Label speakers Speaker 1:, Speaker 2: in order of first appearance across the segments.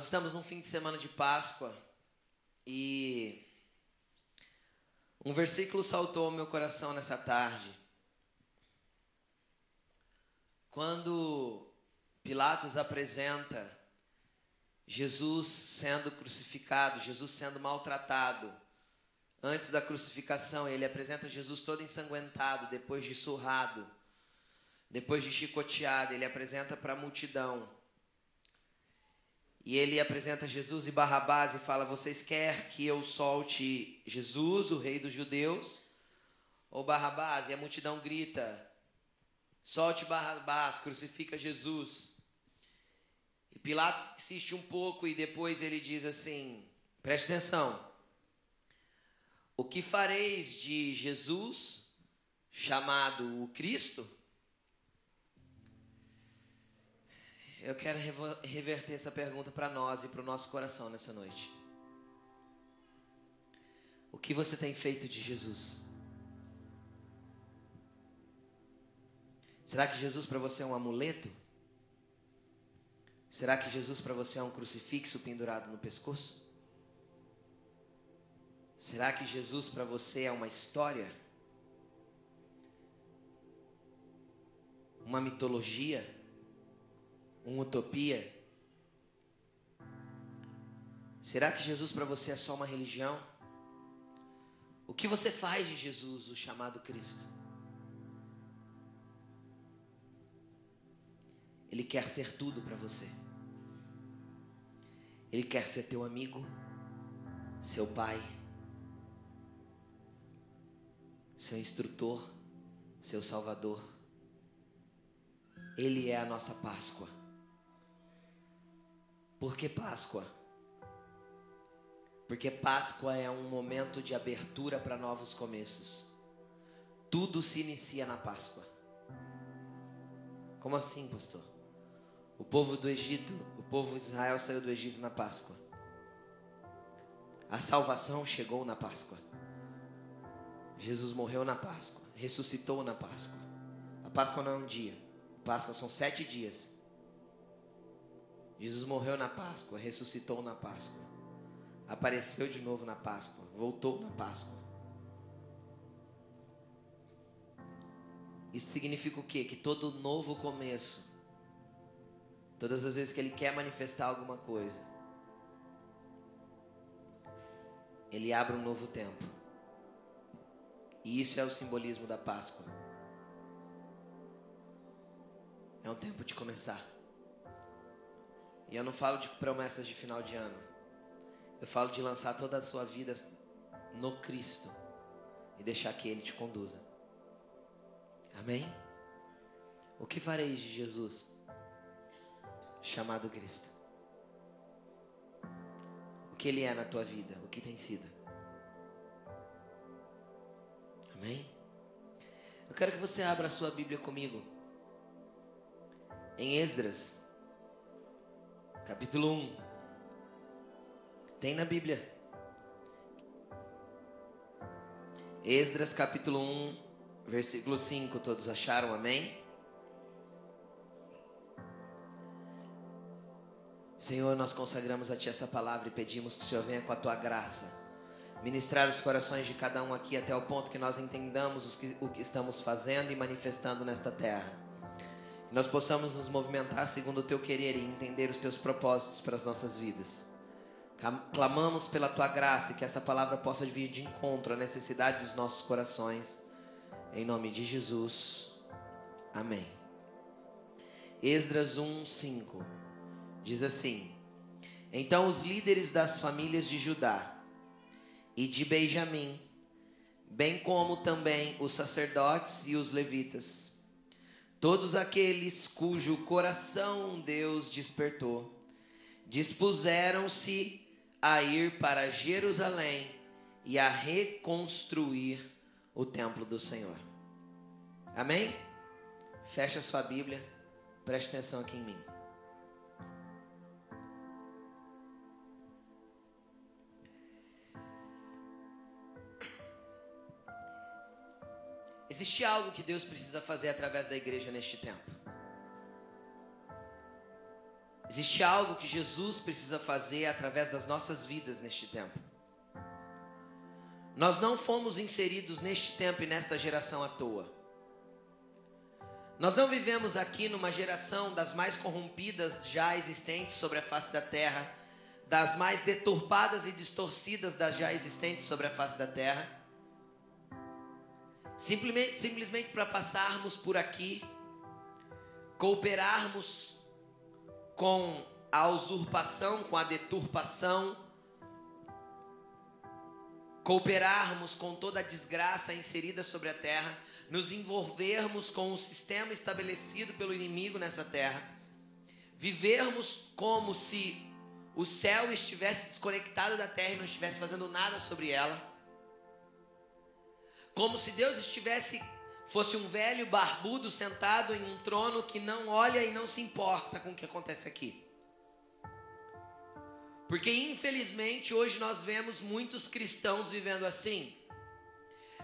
Speaker 1: nós estamos num fim de semana de Páscoa e um versículo saltou ao meu coração nessa tarde. Quando Pilatos apresenta Jesus sendo crucificado, Jesus sendo maltratado, antes da crucificação, ele apresenta Jesus todo ensanguentado, depois de surrado, depois de chicoteado, ele apresenta para a multidão. E ele apresenta Jesus e Barrabás e fala: Vocês querem que eu solte Jesus, o rei dos judeus? Ou Barrabás? E a multidão grita: Solte Barrabás, crucifica Jesus. E Pilatos insiste um pouco e depois ele diz assim: Preste atenção. O que fareis de Jesus, chamado o Cristo? Eu quero reverter essa pergunta para nós e para o nosso coração nessa noite. O que você tem feito de Jesus? Será que Jesus para você é um amuleto? Será que Jesus para você é um crucifixo pendurado no pescoço? Será que Jesus para você é uma história? Uma mitologia? Uma utopia? Será que Jesus para você é só uma religião? O que você faz de Jesus, o chamado Cristo? Ele quer ser tudo para você. Ele quer ser teu amigo, seu pai seu instrutor, seu salvador. Ele é a nossa Páscoa. Por que Páscoa? Porque Páscoa é um momento de abertura para novos começos. Tudo se inicia na Páscoa. Como assim, pastor? O povo do Egito, o povo de Israel saiu do Egito na Páscoa. A salvação chegou na Páscoa. Jesus morreu na Páscoa, ressuscitou na Páscoa. A Páscoa não é um dia, a Páscoa são sete dias. Jesus morreu na Páscoa, ressuscitou na Páscoa, apareceu de novo na Páscoa, voltou na Páscoa. Isso significa o quê? Que todo novo começo, todas as vezes que Ele quer manifestar alguma coisa, Ele abre um novo tempo. E isso é o simbolismo da Páscoa. É um tempo de começar. E eu não falo de promessas de final de ano. Eu falo de lançar toda a sua vida no Cristo e deixar que Ele te conduza. Amém? O que fareis de Jesus, chamado Cristo? O que Ele é na tua vida? O que tem sido? Amém? Eu quero que você abra a sua Bíblia comigo. Em Esdras, capítulo 1. Tem na Bíblia. Esdras, capítulo 1, versículo 5. Todos acharam? Amém? Senhor, nós consagramos a Ti essa palavra e pedimos que o Senhor venha com a Tua graça ministrar os corações de cada um aqui até o ponto que nós entendamos que, o que estamos fazendo e manifestando nesta terra. Nós possamos nos movimentar segundo o teu querer e entender os teus propósitos para as nossas vidas. Clamamos pela tua graça e que essa palavra possa vir de encontro à necessidade dos nossos corações. Em nome de Jesus. Amém. Esdras 1:5 diz assim: Então os líderes das famílias de Judá e de Benjamim, bem como também os sacerdotes e os levitas. Todos aqueles cujo coração Deus despertou, dispuseram-se a ir para Jerusalém e a reconstruir o templo do Senhor. Amém? Fecha sua Bíblia, preste atenção aqui em mim. Existe algo que Deus precisa fazer através da igreja neste tempo. Existe algo que Jesus precisa fazer através das nossas vidas neste tempo. Nós não fomos inseridos neste tempo e nesta geração à toa. Nós não vivemos aqui numa geração das mais corrompidas já existentes sobre a face da terra, das mais deturpadas e distorcidas das já existentes sobre a face da terra. Simplesmente, simplesmente para passarmos por aqui, cooperarmos com a usurpação, com a deturpação, cooperarmos com toda a desgraça inserida sobre a terra, nos envolvermos com o sistema estabelecido pelo inimigo nessa terra, vivermos como se o céu estivesse desconectado da terra e não estivesse fazendo nada sobre ela, como se Deus estivesse fosse um velho barbudo sentado em um trono que não olha e não se importa com o que acontece aqui. Porque infelizmente hoje nós vemos muitos cristãos vivendo assim,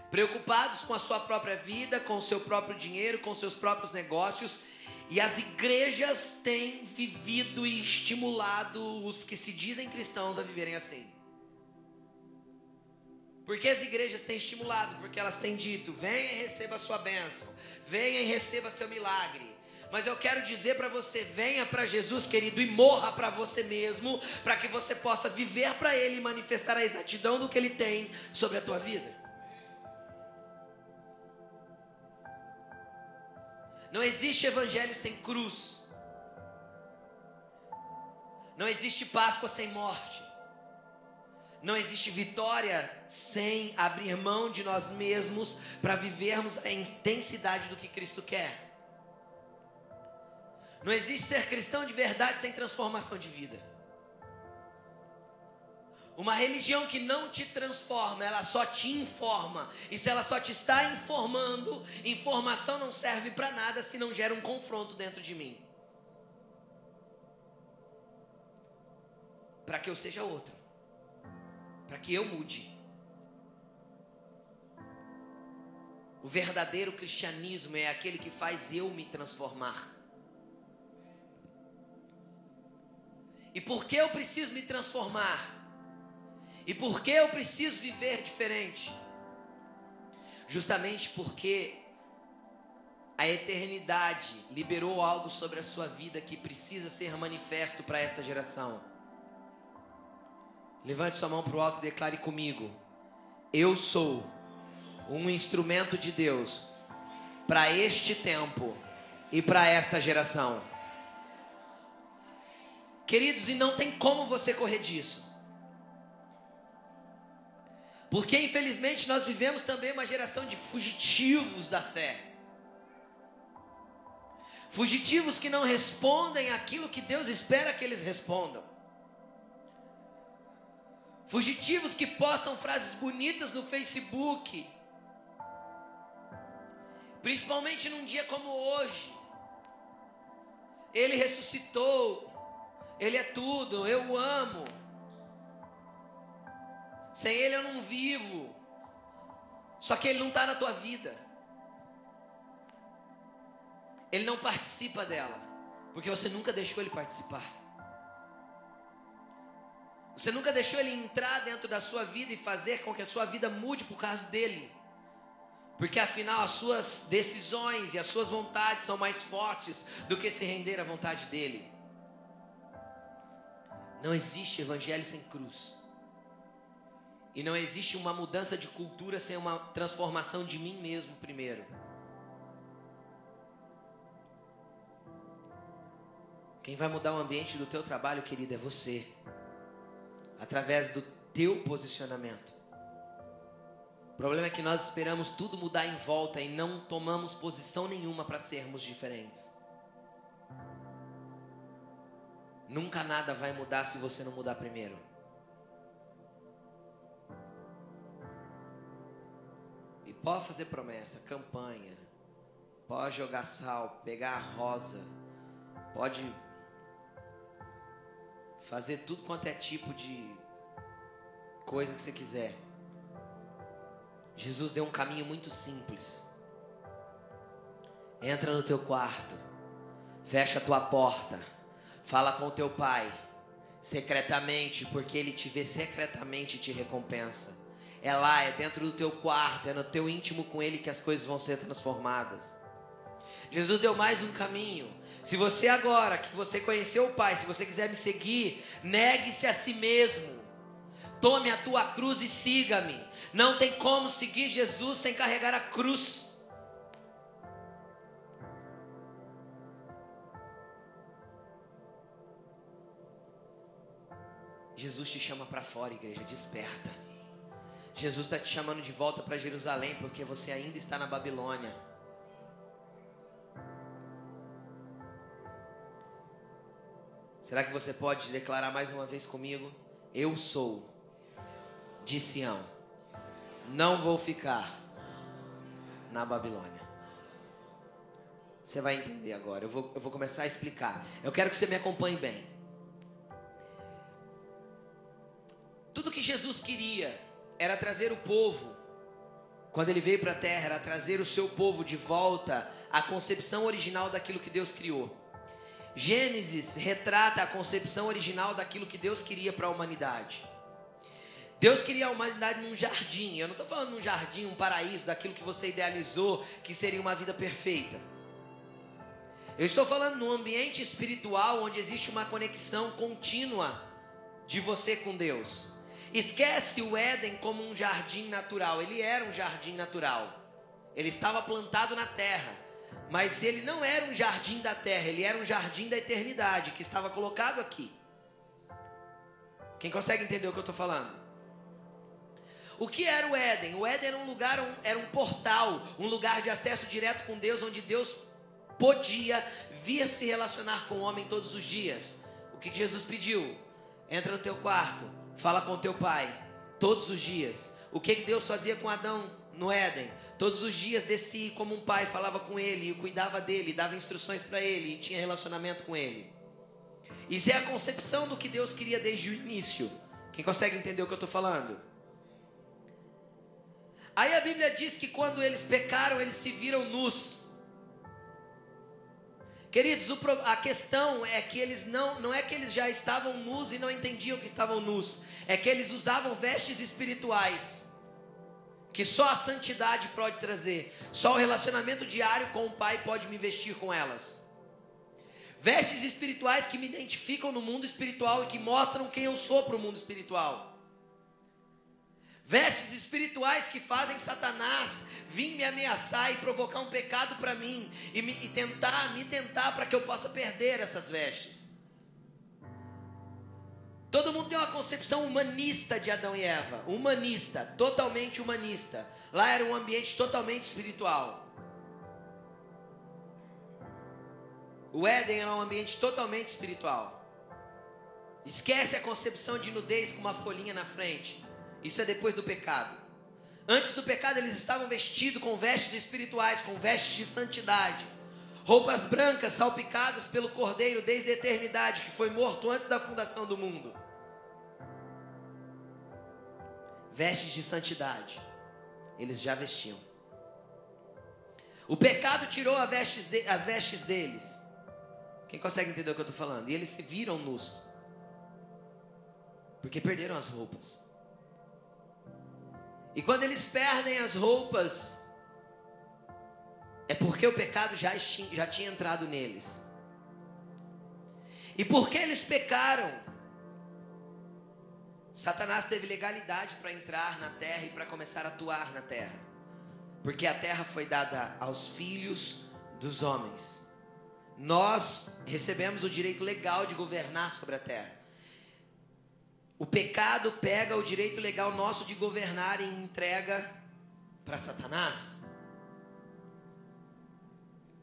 Speaker 1: preocupados com a sua própria vida, com o seu próprio dinheiro, com seus próprios negócios, e as igrejas têm vivido e estimulado os que se dizem cristãos a viverem assim. Porque as igrejas têm estimulado, porque elas têm dito: venha e receba a sua bênção, venha e receba seu milagre. Mas eu quero dizer para você: venha para Jesus, querido, e morra para você mesmo, para que você possa viver para Ele e manifestar a exatidão do que Ele tem sobre a tua vida. Não existe evangelho sem cruz. Não existe Páscoa sem morte. Não existe vitória sem abrir mão de nós mesmos para vivermos a intensidade do que Cristo quer. Não existe ser cristão de verdade sem transformação de vida. Uma religião que não te transforma, ela só te informa. E se ela só te está informando, informação não serve para nada se não gera um confronto dentro de mim. Para que eu seja outro para que eu mude. O verdadeiro cristianismo é aquele que faz eu me transformar. E por que eu preciso me transformar? E por que eu preciso viver diferente? Justamente porque a eternidade liberou algo sobre a sua vida que precisa ser manifesto para esta geração. Levante sua mão para o alto e declare comigo: Eu sou um instrumento de Deus para este tempo e para esta geração. Queridos, e não tem como você correr disso. Porque infelizmente nós vivemos também uma geração de fugitivos da fé. Fugitivos que não respondem aquilo que Deus espera que eles respondam. Fugitivos que postam frases bonitas no Facebook. Principalmente num dia como hoje. Ele ressuscitou. Ele é tudo. Eu o amo. Sem ele eu não vivo. Só que ele não está na tua vida. Ele não participa dela. Porque você nunca deixou ele participar. Você nunca deixou ele entrar dentro da sua vida e fazer com que a sua vida mude por causa dele. Porque afinal as suas decisões e as suas vontades são mais fortes do que se render à vontade dele. Não existe evangelho sem cruz. E não existe uma mudança de cultura sem uma transformação de mim mesmo primeiro. Quem vai mudar o ambiente do teu trabalho, querido, é você através do teu posicionamento. O problema é que nós esperamos tudo mudar em volta e não tomamos posição nenhuma para sermos diferentes. Nunca nada vai mudar se você não mudar primeiro. E pode fazer promessa, campanha, pode jogar sal, pegar rosa, pode fazer tudo quanto é tipo de coisa que você quiser. Jesus deu um caminho muito simples. Entra no teu quarto, fecha a tua porta, fala com teu pai, secretamente, porque ele te vê secretamente e te recompensa. É lá, é dentro do teu quarto, é no teu íntimo com ele que as coisas vão ser transformadas. Jesus deu mais um caminho. Se você agora que você conheceu o Pai, se você quiser me seguir, negue-se a si mesmo. Tome a tua cruz e siga-me. Não tem como seguir Jesus sem carregar a cruz. Jesus te chama para fora, igreja, desperta. Jesus está te chamando de volta para Jerusalém, porque você ainda está na Babilônia. Será que você pode declarar mais uma vez comigo? Eu sou de Sião, não vou ficar na Babilônia. Você vai entender agora, eu vou, eu vou começar a explicar. Eu quero que você me acompanhe bem. Tudo que Jesus queria era trazer o povo, quando ele veio para a terra, era trazer o seu povo de volta à concepção original daquilo que Deus criou. Gênesis retrata a concepção original daquilo que Deus queria para a humanidade. Deus queria a humanidade num jardim. Eu não estou falando num jardim, um paraíso, daquilo que você idealizou que seria uma vida perfeita. Eu estou falando num ambiente espiritual onde existe uma conexão contínua de você com Deus. Esquece o Éden como um jardim natural. Ele era um jardim natural. Ele estava plantado na terra. Mas ele não era um jardim da terra, ele era um jardim da eternidade que estava colocado aqui. Quem consegue entender o que eu estou falando? O que era o Éden? O Éden era um lugar, um, era um portal, um lugar de acesso direto com Deus, onde Deus podia vir se relacionar com o homem todos os dias. O que Jesus pediu? Entra no teu quarto, Fala com teu pai todos os dias. O que Deus fazia com Adão no Éden? Todos os dias descia como um pai, falava com ele, cuidava dele, dava instruções para ele e tinha relacionamento com ele. Isso é a concepção do que Deus queria desde o início. Quem consegue entender o que eu estou falando? Aí a Bíblia diz que quando eles pecaram, eles se viram nus. Queridos, a questão é que eles não, não é que eles já estavam nus e não entendiam que estavam nus, é que eles usavam vestes espirituais que só a santidade pode trazer, só o relacionamento diário com o Pai pode me vestir com elas. Vestes espirituais que me identificam no mundo espiritual e que mostram quem eu sou para o mundo espiritual. Vestes espirituais que fazem Satanás vir me ameaçar e provocar um pecado para mim e, me, e tentar me tentar para que eu possa perder essas vestes. Todo mundo tem uma concepção humanista de Adão e Eva, humanista, totalmente humanista. Lá era um ambiente totalmente espiritual. O Éden era um ambiente totalmente espiritual. Esquece a concepção de nudez com uma folhinha na frente. Isso é depois do pecado. Antes do pecado, eles estavam vestidos com vestes espirituais, com vestes de santidade. Roupas brancas salpicadas pelo Cordeiro desde a eternidade, que foi morto antes da fundação do mundo. Vestes de santidade. Eles já vestiam. O pecado tirou vestes de, as vestes deles. Quem consegue entender o que eu estou falando? E eles se viram nus. Porque perderam as roupas. E quando eles perdem as roupas, é porque o pecado já, já tinha entrado neles. E porque eles pecaram, Satanás teve legalidade para entrar na terra e para começar a atuar na terra. Porque a terra foi dada aos filhos dos homens. Nós recebemos o direito legal de governar sobre a terra. O pecado pega o direito legal nosso de governar e entrega para Satanás.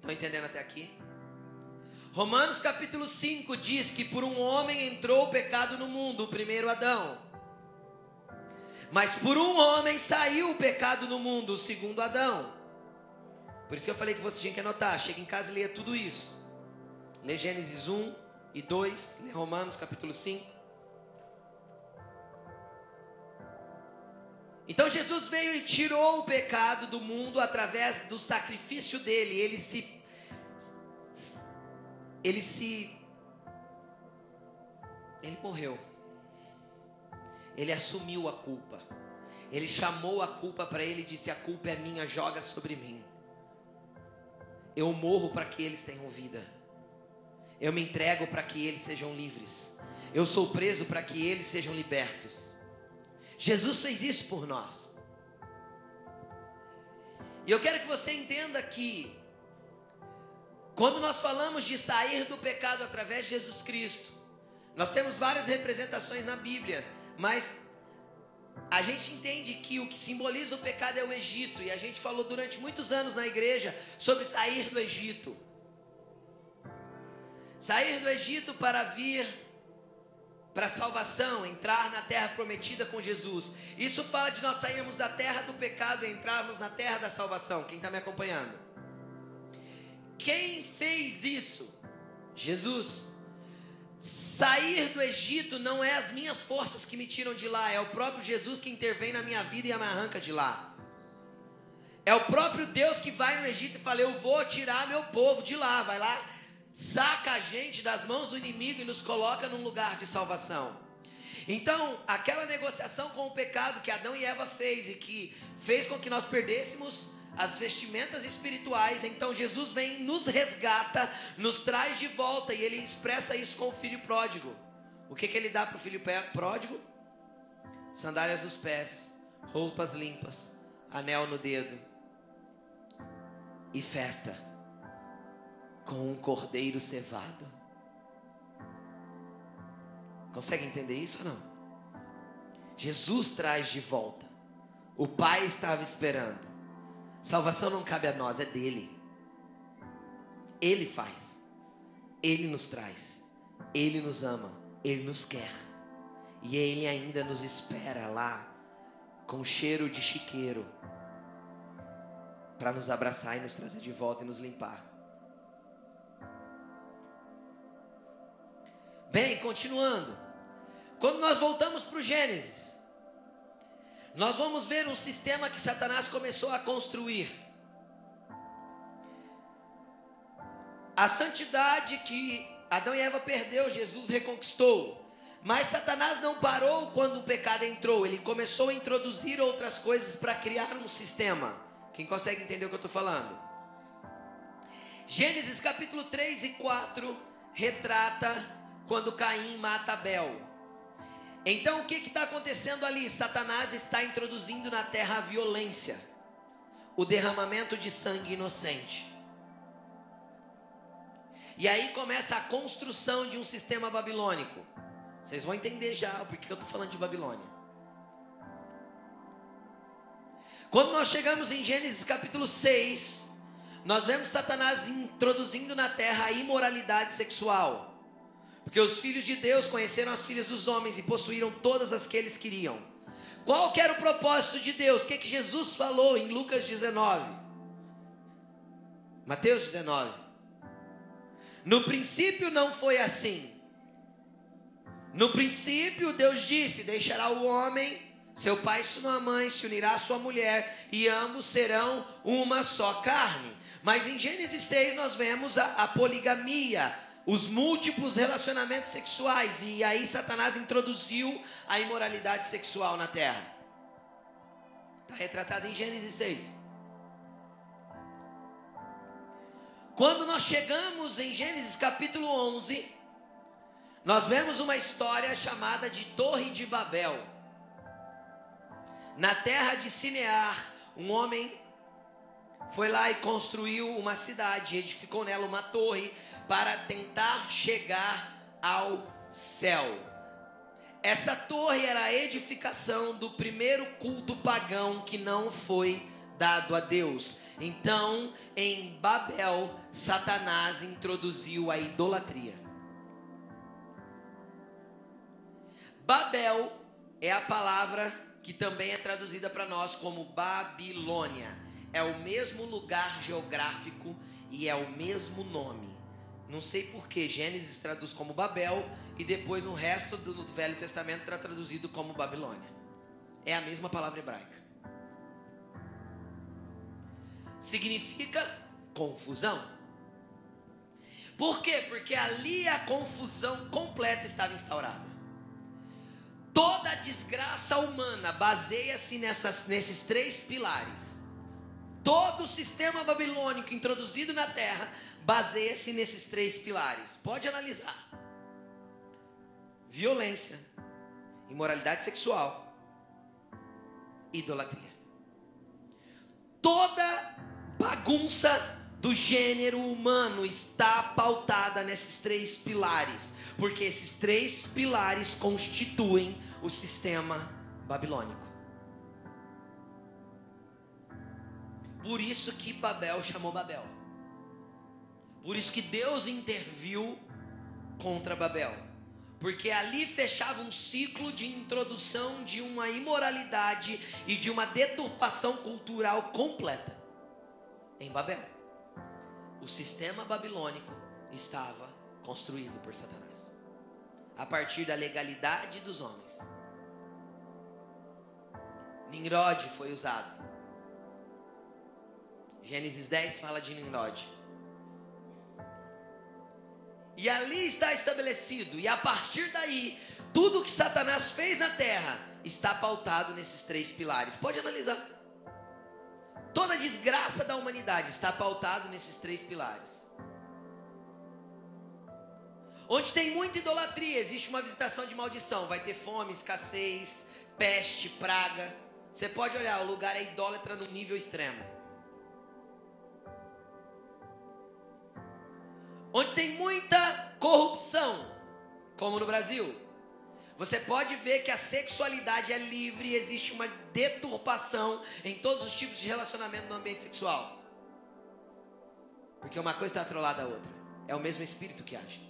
Speaker 1: Estão entendendo até aqui? Romanos capítulo 5 diz que por um homem entrou o pecado no mundo, o primeiro Adão. Mas por um homem saiu o pecado no mundo, o segundo Adão. Por isso que eu falei que você tinha que anotar. Chega em casa e leia tudo isso. Lê Gênesis 1 e 2, lê Romanos capítulo 5. Então Jesus veio e tirou o pecado do mundo através do sacrifício dele. Ele se ele se ele morreu. Ele assumiu a culpa. Ele chamou a culpa para ele e disse: A culpa é minha, joga sobre mim. Eu morro para que eles tenham vida. Eu me entrego para que eles sejam livres. Eu sou preso para que eles sejam libertos. Jesus fez isso por nós. E eu quero que você entenda que, quando nós falamos de sair do pecado através de Jesus Cristo, nós temos várias representações na Bíblia, mas a gente entende que o que simboliza o pecado é o Egito, e a gente falou durante muitos anos na igreja sobre sair do Egito. Sair do Egito para vir para a salvação, entrar na terra prometida com Jesus. Isso fala de nós sairmos da terra do pecado e entrarmos na terra da salvação. Quem está me acompanhando? Quem fez isso? Jesus. Sair do Egito não é as minhas forças que me tiram de lá, é o próprio Jesus que intervém na minha vida e me arranca de lá. É o próprio Deus que vai no Egito e fala: Eu vou tirar meu povo de lá. Vai lá, saca a gente das mãos do inimigo e nos coloca num lugar de salvação. Então, aquela negociação com o pecado que Adão e Eva fez e que fez com que nós perdêssemos as vestimentas espirituais. Então Jesus vem, nos resgata, nos traz de volta e ele expressa isso com o filho pródigo. O que, que ele dá para o filho pródigo? Sandálias nos pés, roupas limpas, anel no dedo e festa com um cordeiro cevado. Consegue entender isso ou não? Jesus traz de volta. O Pai estava esperando. Salvação não cabe a nós, é dele. Ele faz. Ele nos traz. Ele nos ama. Ele nos quer. E ele ainda nos espera lá com cheiro de chiqueiro para nos abraçar e nos trazer de volta e nos limpar. Bem, continuando. Quando nós voltamos para o Gênesis, nós vamos ver um sistema que Satanás começou a construir. A santidade que Adão e Eva perdeu, Jesus reconquistou. Mas Satanás não parou quando o pecado entrou, ele começou a introduzir outras coisas para criar um sistema. Quem consegue entender o que eu estou falando? Gênesis capítulo 3 e 4 retrata quando Caim mata Abel. Então o que está acontecendo ali? Satanás está introduzindo na terra a violência, o derramamento de sangue inocente. E aí começa a construção de um sistema babilônico. Vocês vão entender já o porquê eu estou falando de Babilônia. Quando nós chegamos em Gênesis capítulo 6, nós vemos Satanás introduzindo na terra a imoralidade sexual. Porque os filhos de Deus conheceram as filhas dos homens e possuíram todas as que eles queriam. Qual que era o propósito de Deus? O que, que Jesus falou em Lucas 19? Mateus 19. No princípio não foi assim. No princípio Deus disse: Deixará o homem, seu pai e sua mãe, se unirá à sua mulher, e ambos serão uma só carne. Mas em Gênesis 6 nós vemos a, a poligamia, os múltiplos relacionamentos sexuais e aí Satanás introduziu a imoralidade sexual na terra. Está retratado em Gênesis 6. Quando nós chegamos em Gênesis capítulo 11, nós vemos uma história chamada de Torre de Babel. Na terra de Sinear, um homem foi lá e construiu uma cidade, edificou nela uma torre para tentar chegar ao céu. Essa torre era a edificação do primeiro culto pagão que não foi dado a Deus. Então, em Babel, Satanás introduziu a idolatria. Babel é a palavra que também é traduzida para nós como Babilônia. É o mesmo lugar geográfico e é o mesmo nome. Não sei porquê, Gênesis traduz como Babel e depois no resto do Velho Testamento está traduzido como Babilônia. É a mesma palavra hebraica. Significa confusão. Por quê? Porque ali a confusão completa estava instaurada. Toda a desgraça humana baseia-se nesses três pilares. Todo o sistema babilônico introduzido na terra baseia-se nesses três pilares. Pode analisar: violência, imoralidade sexual, idolatria. Toda bagunça do gênero humano está pautada nesses três pilares, porque esses três pilares constituem o sistema babilônico. Por isso que Babel chamou Babel. Por isso que Deus interviu contra Babel. Porque ali fechava um ciclo de introdução de uma imoralidade e de uma deturpação cultural completa em Babel o sistema babilônico estava construído por Satanás a partir da legalidade dos homens. Nimrod foi usado. Gênesis 10 fala de Nimrod. E ali está estabelecido, e a partir daí, tudo que Satanás fez na terra está pautado nesses três pilares. Pode analisar. Toda a desgraça da humanidade está pautado nesses três pilares. Onde tem muita idolatria, existe uma visitação de maldição. Vai ter fome, escassez, peste, praga. Você pode olhar, o lugar é idólatra no nível extremo. Onde tem muita corrupção, como no Brasil, você pode ver que a sexualidade é livre e existe uma deturpação em todos os tipos de relacionamento no ambiente sexual. Porque uma coisa está atrolada à outra. É o mesmo espírito que age.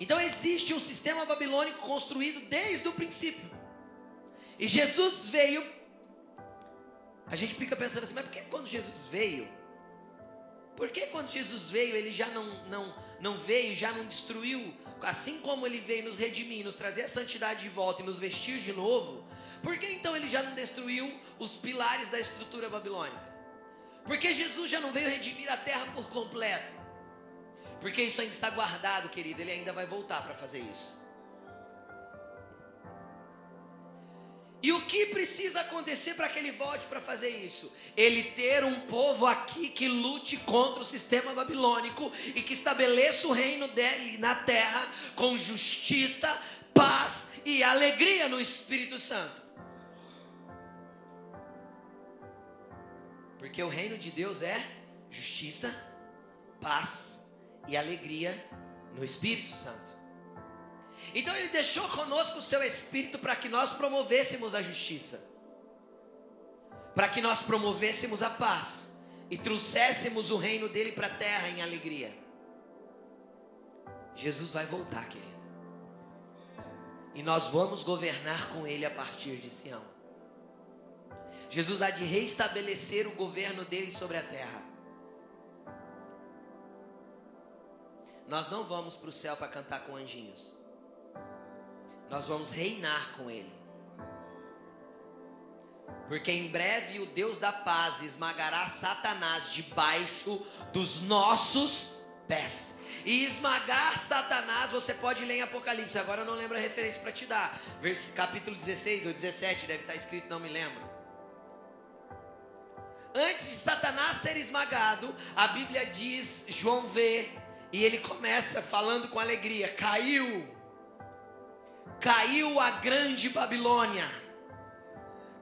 Speaker 1: Então existe um sistema babilônico construído desde o princípio. E Jesus veio. A gente fica pensando assim, mas por que quando Jesus veio? Por que quando Jesus veio ele já não, não não veio, já não destruiu, assim como ele veio nos redimir, nos trazer a santidade de volta e nos vestir de novo, por que então ele já não destruiu os pilares da estrutura babilônica? Porque Jesus já não veio redimir a terra por completo? Porque isso ainda está guardado, querido, ele ainda vai voltar para fazer isso. E o que precisa acontecer para que ele volte para fazer isso? Ele ter um povo aqui que lute contra o sistema babilônico e que estabeleça o reino dele na terra com justiça, paz e alegria no Espírito Santo. Porque o reino de Deus é justiça, paz e alegria no Espírito Santo. Então ele deixou conosco o seu espírito para que nós promovêssemos a justiça, para que nós promovêssemos a paz e trouxéssemos o reino dele para a terra em alegria. Jesus vai voltar, querido. E nós vamos governar com ele a partir de Sião. Jesus há de reestabelecer o governo dele sobre a terra. Nós não vamos para o céu para cantar com anjinhos nós vamos reinar com Ele. Porque em breve o Deus da paz esmagará Satanás debaixo dos nossos pés. E esmagar Satanás, você pode ler em Apocalipse. Agora eu não lembro a referência para te dar. Vers, capítulo 16 ou 17, deve estar escrito, não me lembro. Antes de Satanás ser esmagado, a Bíblia diz, João vê, e ele começa falando com alegria: caiu caiu a grande Babilônia,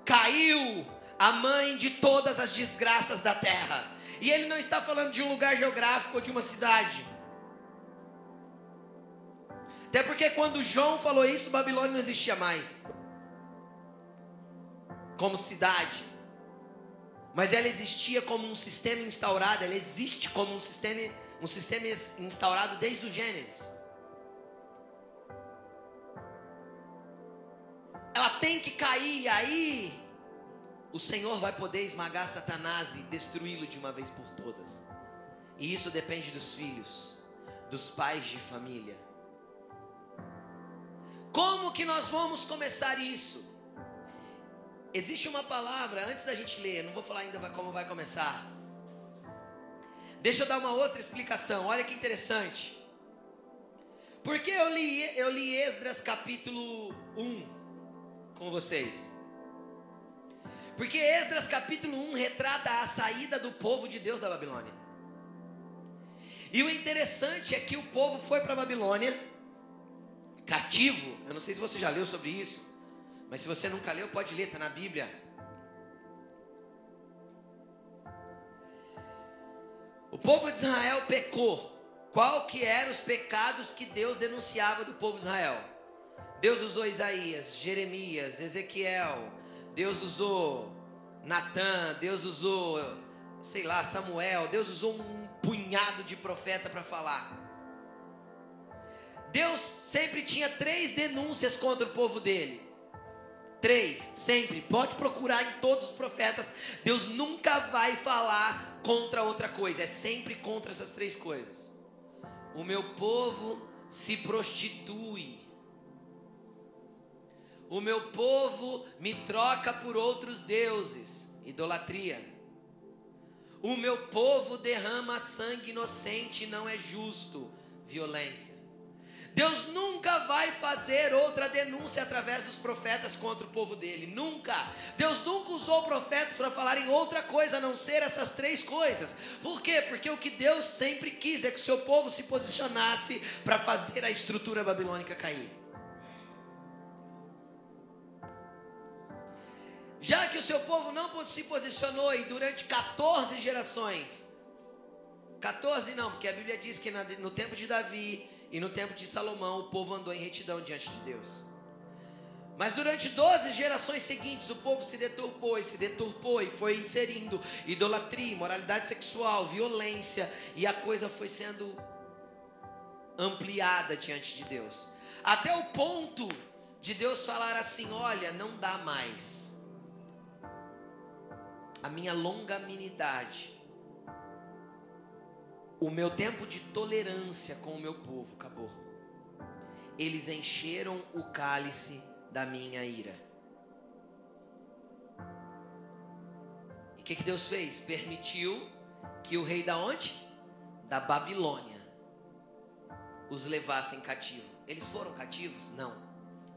Speaker 1: caiu a mãe de todas as desgraças da terra. E ele não está falando de um lugar geográfico ou de uma cidade. Até porque quando João falou isso, Babilônia não existia mais como cidade. Mas ela existia como um sistema instaurado, ela existe como um sistema, um sistema instaurado desde o Gênesis. Ela tem que cair, e aí o Senhor vai poder esmagar Satanás e destruí-lo de uma vez por todas. E isso depende dos filhos, dos pais de família. Como que nós vamos começar isso? Existe uma palavra, antes da gente ler, não vou falar ainda como vai começar, Deixa eu dar uma outra explicação. Olha que interessante. Porque eu li, eu li Esdras capítulo 1 com vocês. Porque Esdras capítulo 1 retrata a saída do povo de Deus da Babilônia. E o interessante é que o povo foi para a Babilônia cativo. Eu não sei se você já leu sobre isso, mas se você nunca leu, pode ler, está na Bíblia. O povo de Israel pecou. Qual que eram os pecados que Deus denunciava do povo de Israel? Deus usou Isaías, Jeremias, Ezequiel, Deus usou Natã, Deus usou, sei lá, Samuel, Deus usou um punhado de profeta para falar. Deus sempre tinha três denúncias contra o povo dele. Três, sempre. Pode procurar em todos os profetas. Deus nunca vai falar contra outra coisa. É sempre contra essas três coisas. O meu povo se prostitui. O meu povo me troca por outros deuses. Idolatria. O meu povo derrama sangue inocente, não é justo. Violência. Deus nunca vai fazer outra denúncia através dos profetas contra o povo dele. Nunca. Deus nunca usou profetas para falarem outra coisa a não ser essas três coisas. Por quê? Porque o que Deus sempre quis é que o seu povo se posicionasse para fazer a estrutura babilônica cair. Já que o seu povo não se posicionou e durante 14 gerações, 14 não, porque a Bíblia diz que no tempo de Davi e no tempo de Salomão, o povo andou em retidão diante de Deus. Mas durante 12 gerações seguintes, o povo se deturpou e se deturpou e foi inserindo idolatria, moralidade sexual, violência, e a coisa foi sendo ampliada diante de Deus. Até o ponto de Deus falar assim: olha, não dá mais. A minha longanimidade o meu tempo de tolerância com o meu povo acabou. Eles encheram o cálice da minha ira. E o que, que Deus fez? Permitiu que o rei da onde? Da Babilônia os levassem cativo. Eles foram cativos? Não.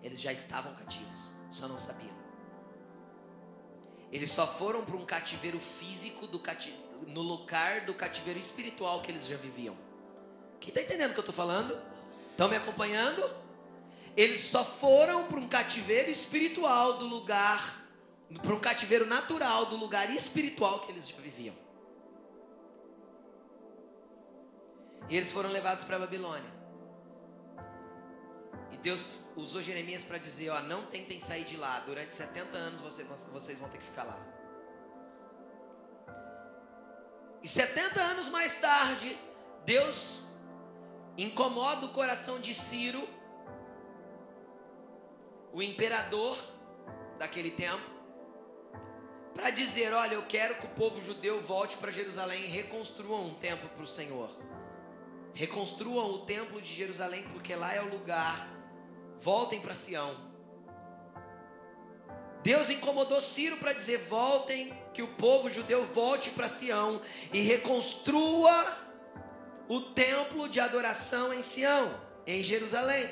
Speaker 1: Eles já estavam cativos, só não sabiam. Eles só foram para um cativeiro físico do cativeiro no lugar do cativeiro espiritual que eles já viviam. Quem está entendendo o que eu estou falando? Estão me acompanhando? Eles só foram para um cativeiro espiritual do lugar, para um cativeiro natural do lugar espiritual que eles já viviam. E eles foram levados para a Babilônia. Deus usou Jeremias para dizer: ó, não tentem sair de lá. Durante 70 anos vocês, vocês vão ter que ficar lá. E 70 anos mais tarde, Deus incomoda o coração de Ciro, o imperador daquele tempo, para dizer: Olha, eu quero que o povo judeu volte para Jerusalém e reconstruam um templo para o Senhor. Reconstruam o templo de Jerusalém, porque lá é o lugar. Voltem para Sião. Deus incomodou Ciro para dizer: voltem, que o povo judeu volte para Sião e reconstrua o templo de adoração em Sião, em Jerusalém.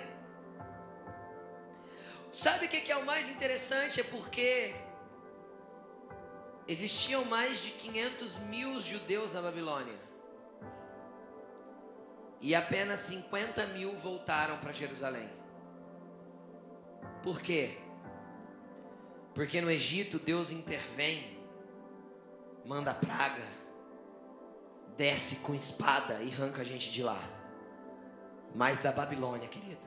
Speaker 1: Sabe o que é o mais interessante? É porque existiam mais de 500 mil judeus na Babilônia. E apenas 50 mil voltaram para Jerusalém. Por quê? Porque no Egito Deus intervém, manda praga, desce com espada e arranca a gente de lá. Mas da Babilônia, querido,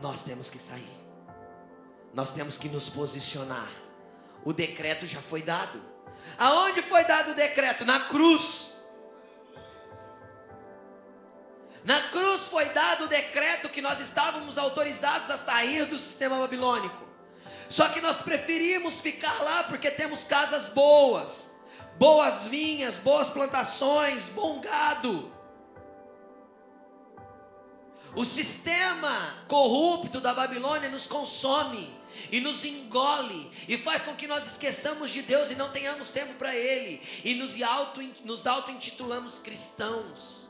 Speaker 1: nós temos que sair. Nós temos que nos posicionar. O decreto já foi dado. Aonde foi dado o decreto? Na cruz. Na cruz foi dado o decreto que nós estávamos autorizados a sair do sistema babilônico. Só que nós preferimos ficar lá porque temos casas boas, boas vinhas, boas plantações, bom gado. O sistema corrupto da Babilônia nos consome e nos engole e faz com que nós esqueçamos de Deus e não tenhamos tempo para Ele e nos auto nos auto cristãos.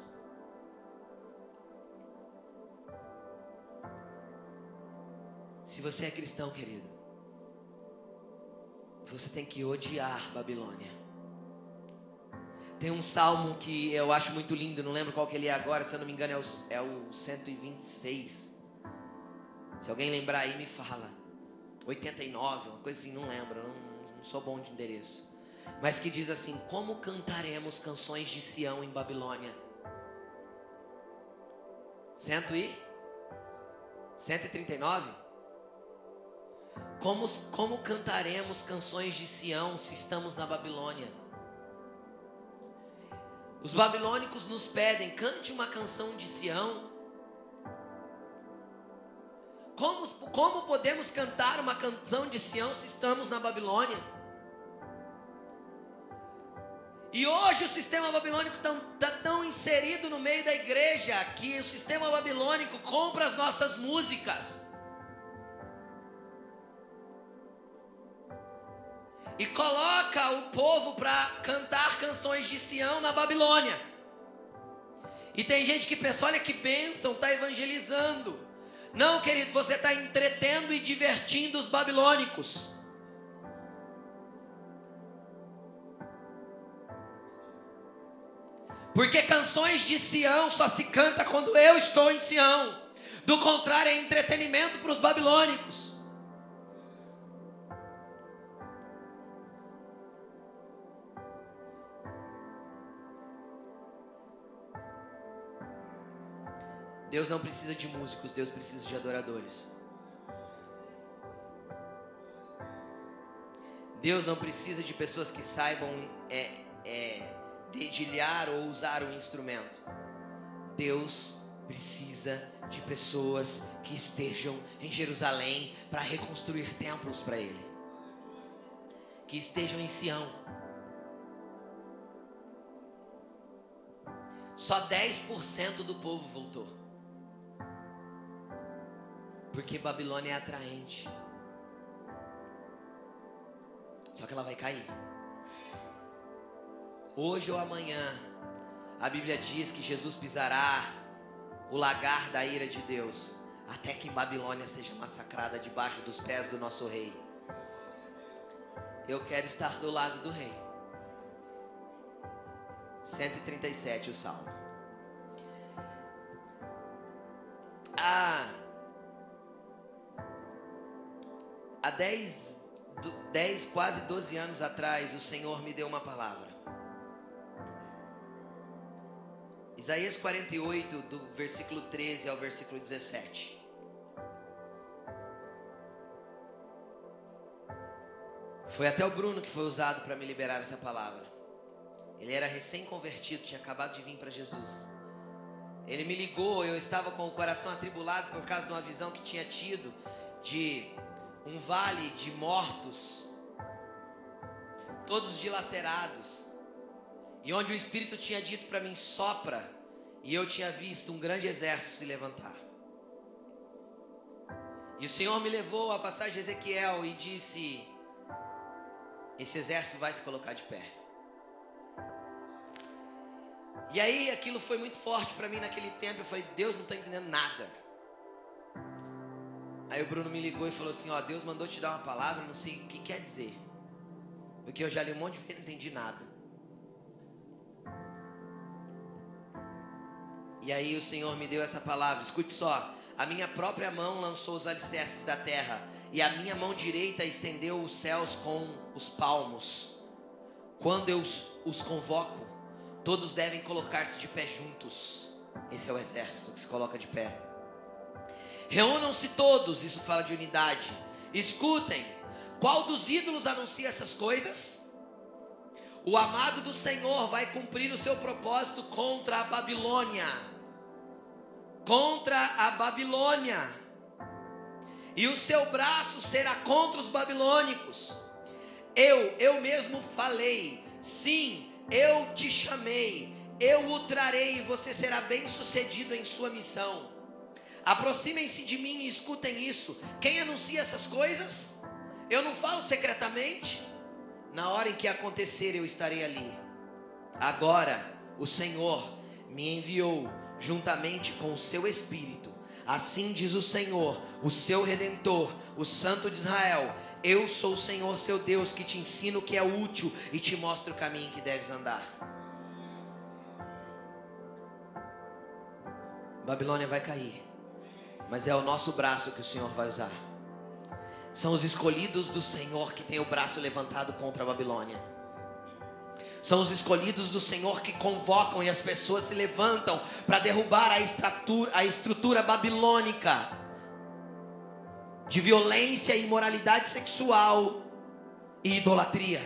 Speaker 1: Se você é cristão, querido, você tem que odiar Babilônia. Tem um salmo que eu acho muito lindo, não lembro qual que ele é agora, se eu não me engano é o, é o 126. Se alguém lembrar aí, me fala. 89, uma coisa assim, não lembro, não, não sou bom de endereço. Mas que diz assim: Como cantaremos canções de Sião em Babilônia? Cento e? 139? Como, como cantaremos canções de Sião se estamos na Babilônia? Os babilônicos nos pedem, cante uma canção de Sião. Como, como podemos cantar uma canção de Sião se estamos na Babilônia? E hoje o sistema babilônico está tá tão inserido no meio da igreja que o sistema babilônico compra as nossas músicas. E coloca o povo para cantar canções de Sião na Babilônia. E tem gente que pensa: olha que bênção, está evangelizando. Não, querido, você está entretendo e divertindo os babilônicos. Porque canções de Sião só se canta quando eu estou em Sião. Do contrário, é entretenimento para os babilônicos. Deus não precisa de músicos, Deus precisa de adoradores. Deus não precisa de pessoas que saibam é, é, dedilhar ou usar o instrumento. Deus precisa de pessoas que estejam em Jerusalém para reconstruir templos para Ele, que estejam em Sião. Só 10% do povo voltou. Porque Babilônia é atraente. Só que ela vai cair. Hoje ou amanhã, a Bíblia diz que Jesus pisará o lagar da ira de Deus, até que Babilônia seja massacrada debaixo dos pés do nosso rei. Eu quero estar do lado do rei. 137 o salmo. Ah, há 10, 10, quase 12 anos atrás, o Senhor me deu uma palavra. Isaías 48, do versículo 13 ao versículo 17. Foi até o Bruno que foi usado para me liberar essa palavra. Ele era recém-convertido, tinha acabado de vir para Jesus. Ele me ligou, eu estava com o coração atribulado por causa de uma visão que tinha tido de um vale de mortos, todos dilacerados, e onde o Espírito tinha dito para mim: sopra, e eu tinha visto um grande exército se levantar. E o Senhor me levou à passagem de Ezequiel e disse: Esse exército vai se colocar de pé. E aí aquilo foi muito forte para mim naquele tempo. Eu falei: Deus não está entendendo nada. Aí o Bruno me ligou e falou assim: Ó, Deus mandou te dar uma palavra, não sei o que quer dizer. Porque eu já li um monte de vezes e não entendi nada. E aí o Senhor me deu essa palavra, escute só. A minha própria mão lançou os alicerces da terra, e a minha mão direita estendeu os céus com os palmos. Quando eu os, os convoco, todos devem colocar-se de pé juntos. Esse é o exército que se coloca de pé. Reúnam-se todos, isso fala de unidade. Escutem, qual dos ídolos anuncia essas coisas? O amado do Senhor vai cumprir o seu propósito contra a Babilônia. Contra a Babilônia. E o seu braço será contra os babilônicos. Eu, eu mesmo falei, sim, eu te chamei, eu o trarei e você será bem sucedido em sua missão. Aproximem-se de mim e escutem isso. Quem anuncia essas coisas? Eu não falo secretamente. Na hora em que acontecer, eu estarei ali. Agora, o Senhor me enviou juntamente com o seu Espírito. Assim diz o Senhor, o seu redentor, o Santo de Israel. Eu sou o Senhor, seu Deus, que te ensino o que é útil e te mostro o caminho que deves andar. Babilônia vai cair, mas é o nosso braço que o Senhor vai usar. São os escolhidos do Senhor que tem o braço levantado contra a Babilônia. São os escolhidos do Senhor que convocam e as pessoas se levantam para derrubar a estrutura, a estrutura babilônica de violência imoralidade sexual e idolatria.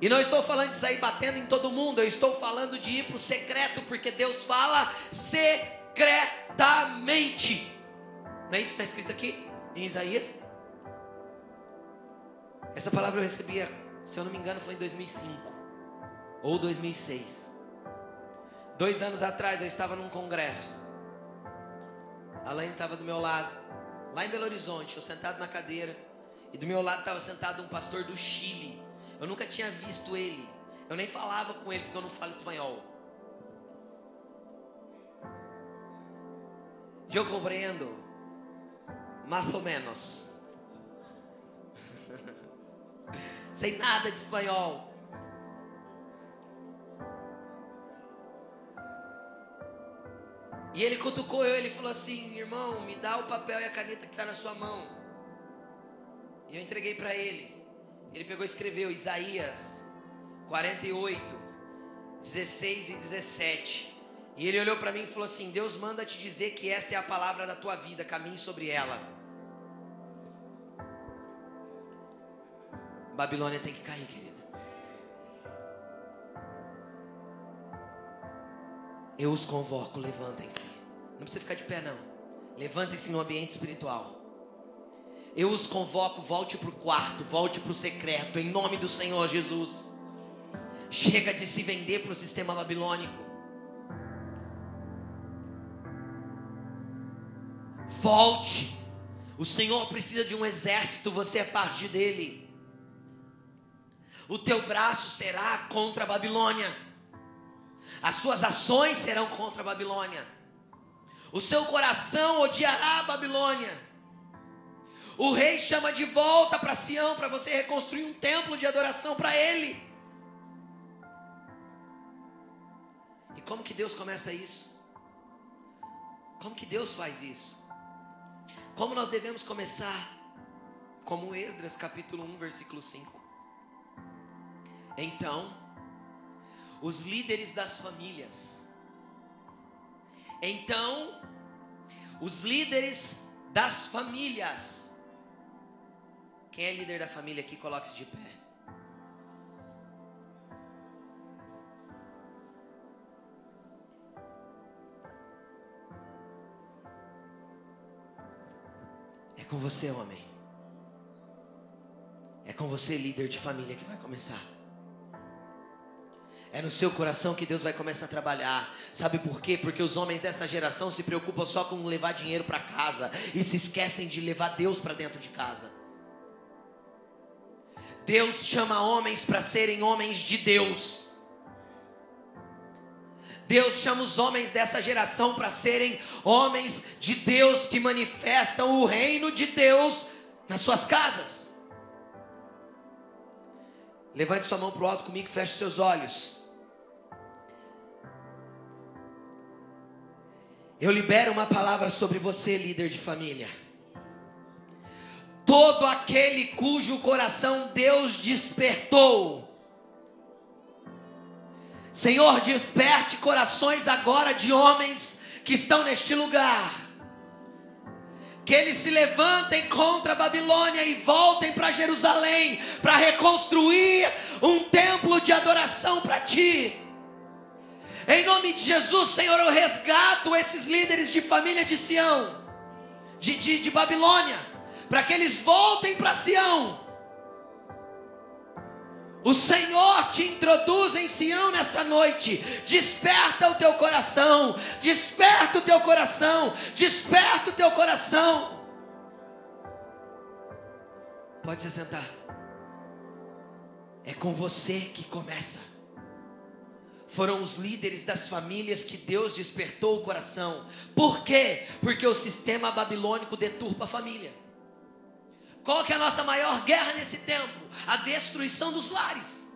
Speaker 1: E não estou falando de sair batendo em todo mundo, eu estou falando de ir para o secreto, porque Deus fala secretamente. Não é isso que está escrito aqui em Isaías? Essa palavra eu recebia, se eu não me engano, foi em 2005 ou 2006. Dois anos atrás eu estava num congresso. A Laine estava do meu lado, lá em Belo Horizonte, eu sentado na cadeira, e do meu lado estava sentado um pastor do Chile. Eu nunca tinha visto ele. Eu nem falava com ele porque eu não falo espanhol. Eu compreendo, mais ou menos. Sei nada de espanhol. E ele cutucou eu, ele falou assim: irmão, me dá o papel e a caneta que está na sua mão. E eu entreguei para ele. Ele pegou e escreveu Isaías 48, 16 e 17. E ele olhou para mim e falou assim: Deus manda te dizer que esta é a palavra da tua vida, caminhe sobre ela. Babilônia tem que cair, querido. Eu os convoco, levantem-se. Não precisa ficar de pé, não. Levantem-se no ambiente espiritual. Eu os convoco, volte para o quarto, volte para o secreto, em nome do Senhor Jesus. Chega de se vender para o sistema babilônico. Volte. O Senhor precisa de um exército, você é parte dele. O teu braço será contra a Babilônia. As suas ações serão contra a Babilônia. O seu coração odiará a Babilônia. O rei chama de volta para Sião para você reconstruir um templo de adoração para ele. E como que Deus começa isso? Como que Deus faz isso? Como nós devemos começar? Como Esdras capítulo 1, versículo 5. Então, os líderes das famílias. Então, os líderes das famílias quem é líder da família aqui, coloque-se de pé. Com você, homem. É com você, líder de família, que vai começar. É no seu coração que Deus vai começar a trabalhar. Sabe por quê? Porque os homens dessa geração se preocupam só com levar dinheiro para casa e se esquecem de levar Deus para dentro de casa. Deus chama homens para serem homens de Deus. Deus chama os homens dessa geração para serem homens de Deus que manifestam o reino de Deus nas suas casas. Levante sua mão para o alto comigo e feche seus olhos. Eu libero uma palavra sobre você, líder de família todo aquele cujo coração Deus despertou. Senhor, desperte corações agora de homens que estão neste lugar. Que eles se levantem contra a Babilônia e voltem para Jerusalém para reconstruir um templo de adoração para ti. Em nome de Jesus, Senhor, eu resgato esses líderes de família de Sião, de, de, de Babilônia para que eles voltem para Sião. O Senhor te introduz em Sião nessa noite. Desperta o teu coração. Desperta o teu coração. Desperta o teu coração. Pode se sentar. É com você que começa. Foram os líderes das famílias que Deus despertou o coração. Por quê? Porque o sistema babilônico deturpa a família. Qual que é a nossa maior guerra nesse tempo? A destruição dos lares.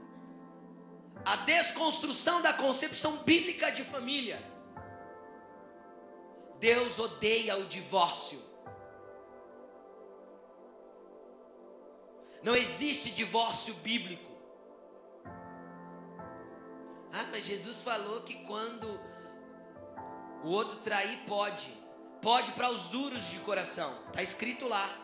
Speaker 1: A desconstrução da concepção bíblica de família. Deus odeia o divórcio. Não existe divórcio bíblico. Ah, mas Jesus falou que quando o outro trair, pode. Pode para os duros de coração. Está escrito lá.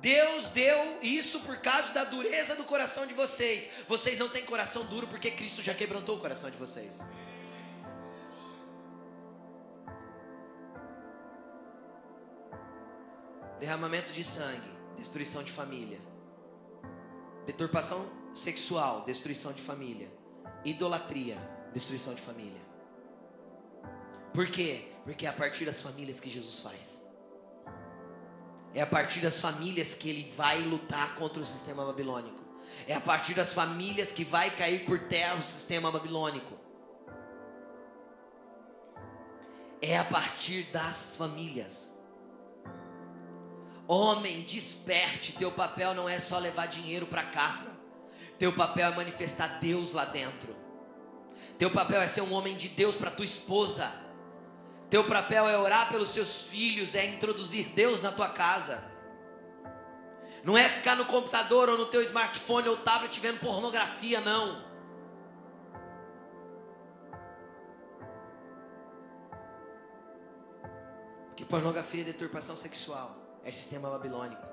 Speaker 1: Deus deu isso por causa da dureza do coração de vocês. Vocês não têm coração duro porque Cristo já quebrantou o coração de vocês. Derramamento de sangue, destruição de família. Deturpação sexual, destruição de família. Idolatria, destruição de família. Por quê? Porque é a partir das famílias que Jesus faz. É a partir das famílias que ele vai lutar contra o sistema babilônico. É a partir das famílias que vai cair por terra o sistema babilônico. É a partir das famílias. Homem, desperte. Teu papel não é só levar dinheiro para casa. Teu papel é manifestar Deus lá dentro. Teu papel é ser um homem de Deus para tua esposa. Teu papel é orar pelos seus filhos, é introduzir Deus na tua casa. Não é ficar no computador ou no teu smartphone ou tablet vendo pornografia, não. Porque pornografia é deturpação sexual, é sistema babilônico.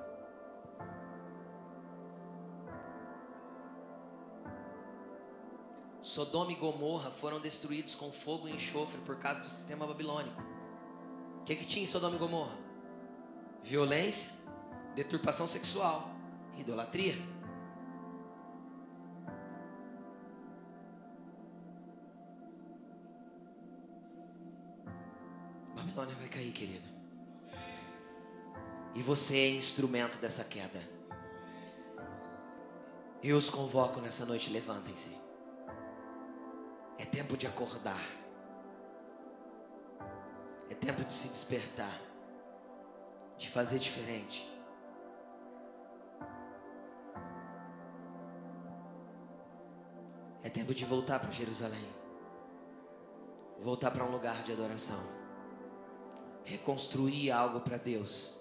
Speaker 1: Sodoma e Gomorra foram destruídos com fogo e enxofre por causa do sistema babilônico. O que, que tinha em Sodoma e Gomorra? Violência, deturpação sexual, idolatria. Babilônia vai cair, querido. E você é instrumento dessa queda. Eu os convoco nessa noite, levantem-se. É tempo de acordar. É tempo de se despertar. De fazer diferente. É tempo de voltar para Jerusalém. Voltar para um lugar de adoração. Reconstruir algo para Deus.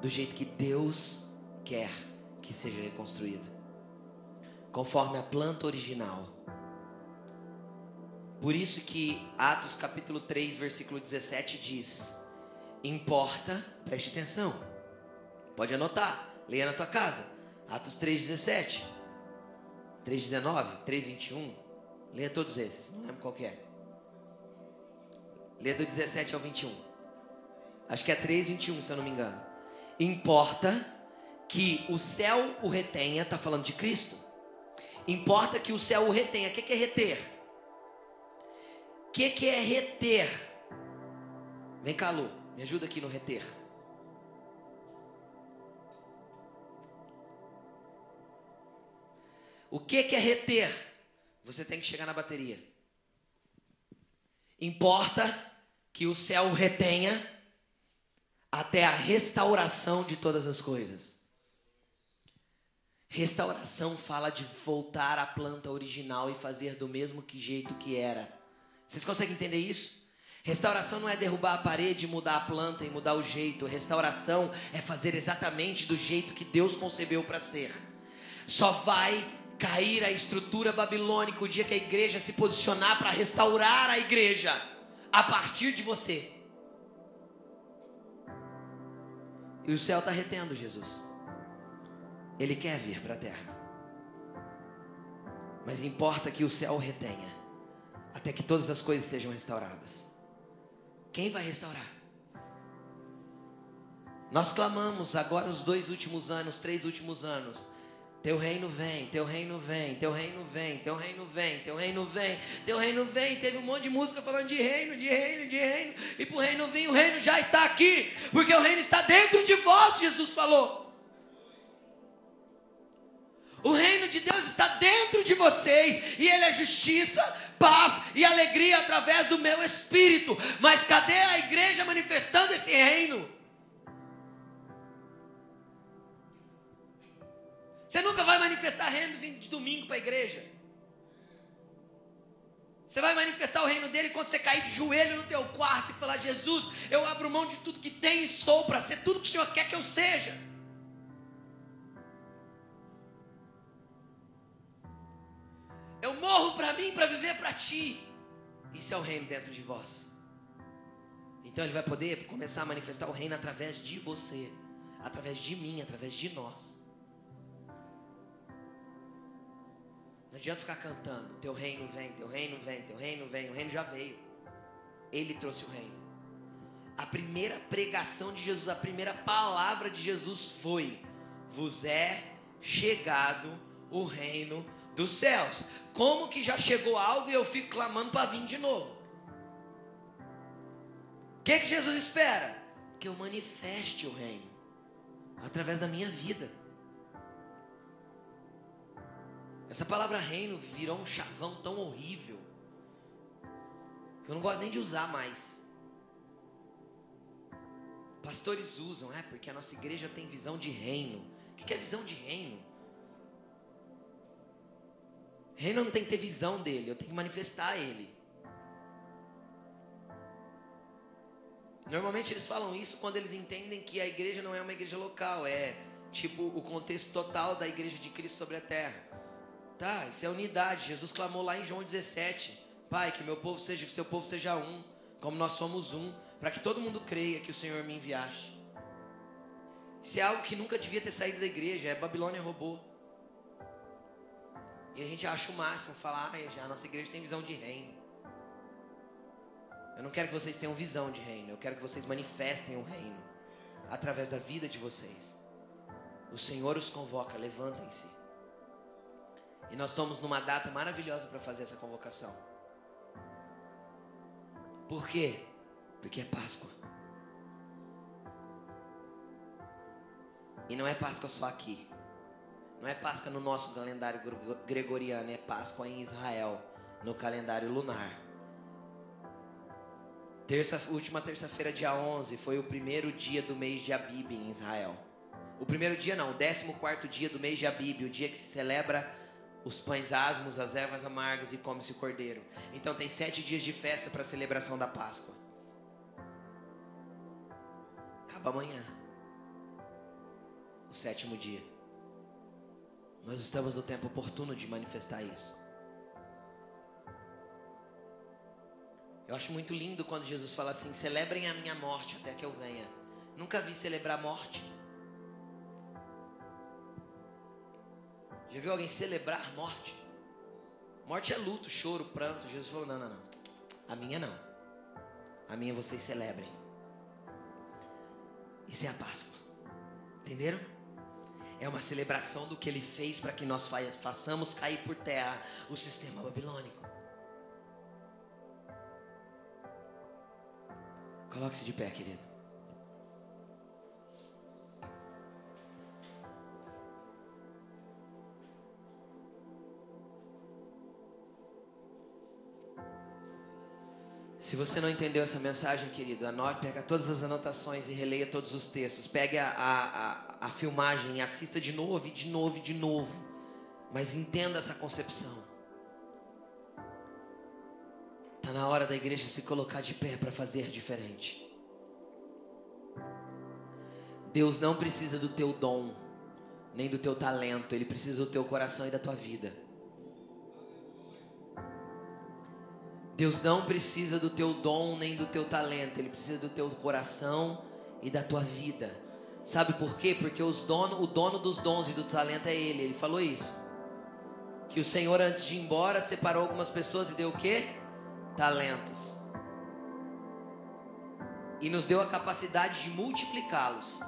Speaker 1: Do jeito que Deus quer que seja reconstruído. Conforme a planta original. Por isso que Atos capítulo 3, versículo 17 diz: Importa, preste atenção. Pode anotar, leia na tua casa. Atos 3, 17, 3, 19, 3, 21. Leia todos esses, não lembro qual é. Leia do 17 ao 21. Acho que é 3, 21, se eu não me engano. Importa que o céu o retenha, está falando de Cristo. Importa que o céu o retenha. O que é reter? Que, que é reter? Vem cá, Lu, me ajuda aqui no reter. O que, que é reter? Você tem que chegar na bateria. Importa que o céu retenha até a restauração de todas as coisas. Restauração fala de voltar à planta original e fazer do mesmo que jeito que era. Vocês conseguem entender isso? Restauração não é derrubar a parede, mudar a planta e mudar o jeito. Restauração é fazer exatamente do jeito que Deus concebeu para ser. Só vai cair a estrutura babilônica o dia que a igreja se posicionar para restaurar a igreja a partir de você. E o céu está retendo Jesus. Ele quer vir para a terra. Mas importa que o céu retenha até que todas as coisas sejam restauradas. Quem vai restaurar? Nós clamamos agora os dois últimos anos, três últimos anos. Teu reino vem, teu reino vem, teu reino vem, teu reino vem, teu reino vem, teu reino vem. Teve um monte de música falando de reino, de reino, de reino. E para o reino vir, o reino já está aqui, porque o reino está dentro de vós, Jesus falou. O reino de Deus está dentro de vocês, e Ele é justiça, paz e alegria através do meu espírito. Mas cadê a igreja manifestando esse reino? Você nunca vai manifestar reino de domingo para a igreja. Você vai manifestar o reino dele quando você cair de joelho no teu quarto e falar: Jesus, eu abro mão de tudo que tenho e sou para ser tudo que o Senhor quer que eu seja. Eu morro para mim para viver para ti. Isso é o reino dentro de vós. Então ele vai poder começar a manifestar o reino através de você, através de mim, através de nós. Não adianta ficar cantando. Teu reino vem, teu reino vem, teu reino vem. O reino já veio. Ele trouxe o reino. A primeira pregação de Jesus, a primeira palavra de Jesus foi: Vos é chegado o reino dos céus. Como que já chegou algo e eu fico clamando para vir de novo? O que, que Jesus espera? Que eu manifeste o reino através da minha vida. Essa palavra reino virou um chavão tão horrível que eu não gosto nem de usar mais. Pastores usam, é porque a nossa igreja tem visão de reino. O que é visão de reino? Reino não tem que ter visão dele, eu tenho que manifestar ele. Normalmente eles falam isso quando eles entendem que a igreja não é uma igreja local, é tipo o contexto total da igreja de Cristo sobre a terra. Tá, isso é unidade. Jesus clamou lá em João 17: Pai, que meu povo seja, que seu povo seja um, como nós somos um, para que todo mundo creia que o Senhor me enviaste. Isso é algo que nunca devia ter saído da igreja, é Babilônia roubou. E a gente acha o máximo falar, ah, a nossa igreja tem visão de reino. Eu não quero que vocês tenham visão de reino, eu quero que vocês manifestem o reino através da vida de vocês. O Senhor os convoca, levantem-se. E nós estamos numa data maravilhosa para fazer essa convocação. Por quê? Porque é Páscoa. E não é Páscoa só aqui. Não é Páscoa no nosso calendário gregoriano, é Páscoa em Israel, no calendário lunar. Terça, última terça-feira, dia 11, foi o primeiro dia do mês de Abib em Israel. O primeiro dia não, o décimo quarto dia do mês de Abib, o dia que se celebra os pães asmos, as ervas amargas e come-se o cordeiro. Então tem sete dias de festa para a celebração da Páscoa. Acaba amanhã. O sétimo dia. Nós estamos no tempo oportuno de manifestar isso. Eu acho muito lindo quando Jesus fala assim: celebrem a minha morte até que eu venha. Nunca vi celebrar morte. Já viu alguém celebrar morte? Morte é luto, choro, pranto. Jesus falou: não, não, não. A minha não. A minha vocês celebrem. Isso é a Páscoa. Entenderam? É uma celebração do que ele fez para que nós façamos cair por terra o sistema babilônico. Coloque-se de pé, querido. Se você não entendeu essa mensagem, querido, anote, pega todas as anotações e releia todos os textos. Pegue a, a, a, a filmagem assista de novo, e de novo, e de novo. Mas entenda essa concepção. Está na hora da igreja se colocar de pé para fazer diferente. Deus não precisa do teu dom, nem do teu talento, Ele precisa do teu coração e da tua vida. Deus não precisa do teu dom nem do teu talento, Ele precisa do teu coração e da tua vida. Sabe por quê? Porque os dono, o dono dos dons e do talento é Ele. Ele falou isso. Que o Senhor, antes de ir embora, separou algumas pessoas e deu o quê? Talentos. E nos deu a capacidade de multiplicá-los.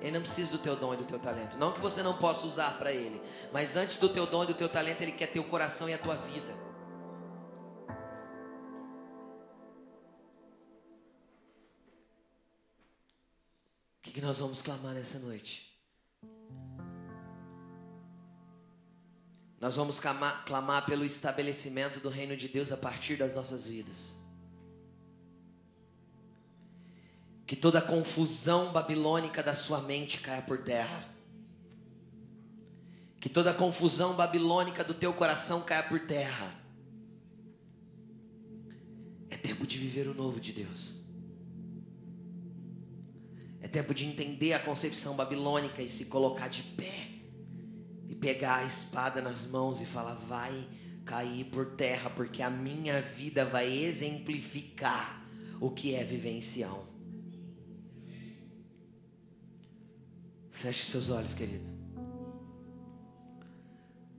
Speaker 2: Ele não precisa do teu dom e do teu talento. Não que você não possa usar para ele, mas antes do teu dom e do teu talento, ele quer teu coração e a tua vida. Que, nós vamos clamar nessa noite? Nós vamos clamar, clamar pelo estabelecimento do reino de Deus a partir das nossas vidas. Que toda a confusão babilônica da sua mente caia por terra. Que toda a confusão babilônica do teu coração caia por terra. É tempo de viver o novo de Deus. É tempo de entender a concepção babilônica e se colocar de pé e pegar a espada nas mãos e falar: vai cair por terra, porque a minha vida vai exemplificar o que é vivencial. Feche seus olhos, querido.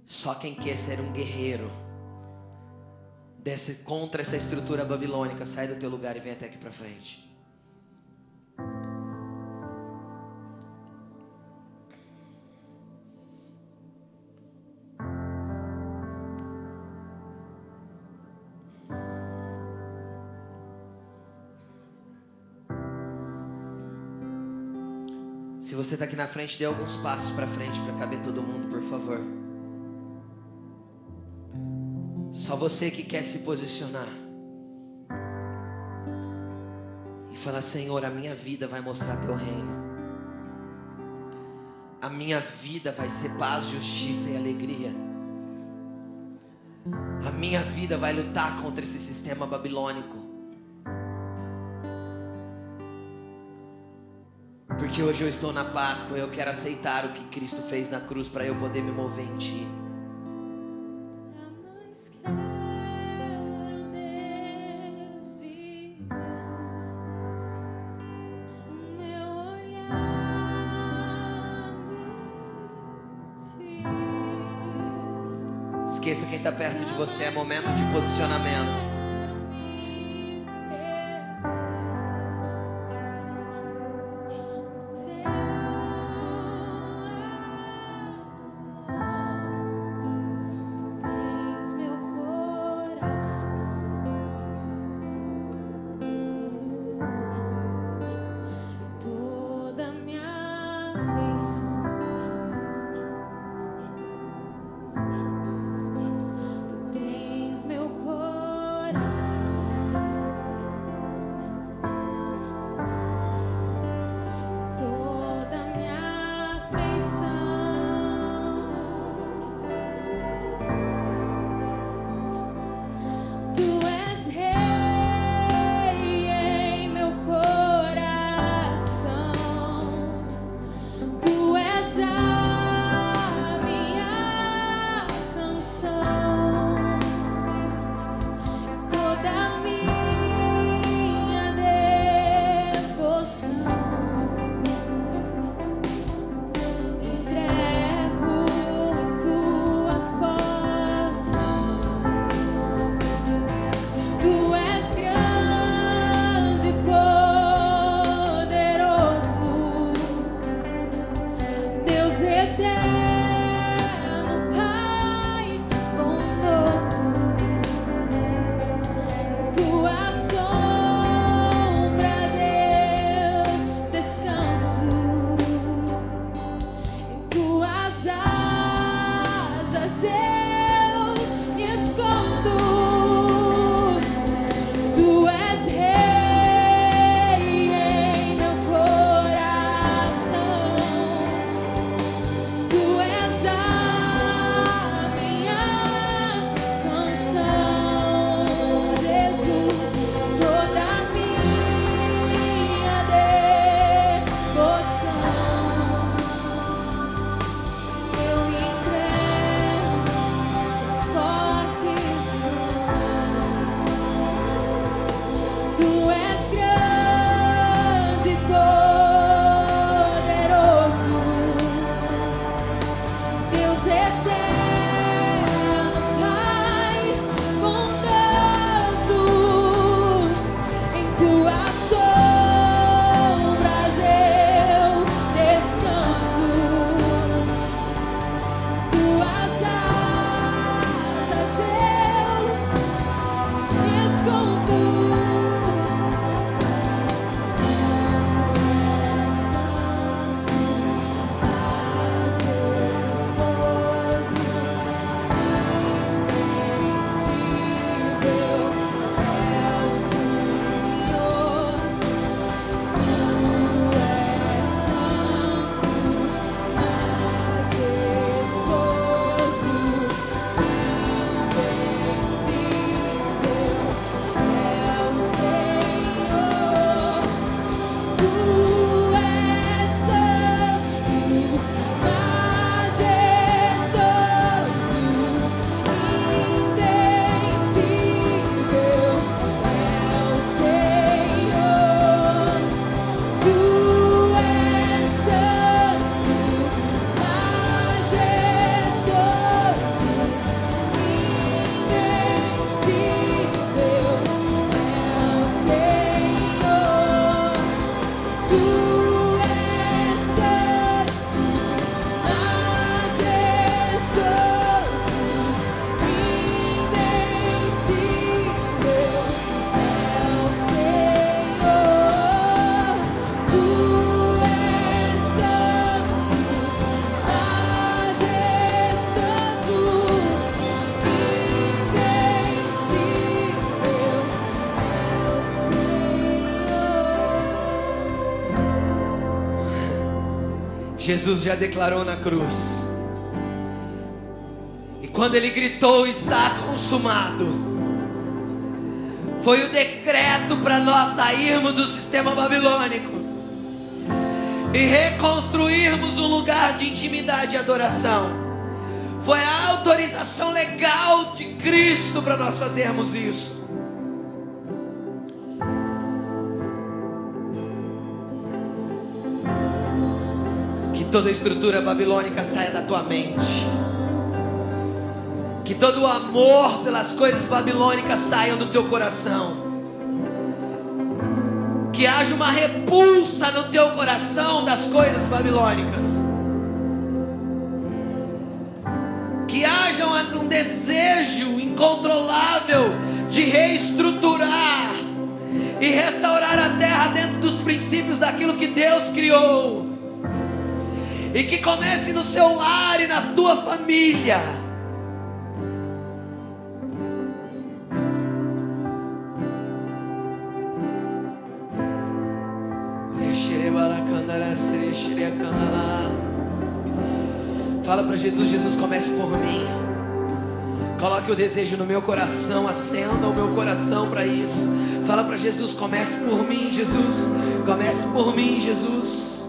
Speaker 2: Só quem quer ser um guerreiro desce contra essa estrutura babilônica, sai do teu lugar e vem até aqui para frente. Você está aqui na frente, dê alguns passos para frente para caber todo mundo, por favor. Só você que quer se posicionar e falar: Senhor, a minha vida vai mostrar teu reino. A minha vida vai ser paz, justiça e alegria. A minha vida vai lutar contra esse sistema babilônico. Porque hoje eu estou na Páscoa e eu quero aceitar o que Cristo fez na cruz para eu poder me mover em Ti. Esqueça quem está perto de você, é momento de posicionamento. Jesus já declarou na cruz. E quando ele gritou: Está consumado. Foi o decreto para nós sairmos do sistema babilônico e reconstruirmos um lugar de intimidade e adoração. Foi a autorização legal de Cristo para nós fazermos isso. Toda estrutura babilônica saia da tua mente. Que todo o amor pelas coisas babilônicas saiam do teu coração. Que haja uma repulsa no teu coração das coisas babilônicas. Que haja um desejo incontrolável de reestruturar e restaurar a terra dentro dos princípios daquilo que Deus criou e que comece no seu lar e na tua família. Fala para Jesus, Jesus comece por mim. Coloque o desejo no meu coração, acenda o meu coração para isso. Fala para Jesus, comece por mim, Jesus. Comece por mim, Jesus.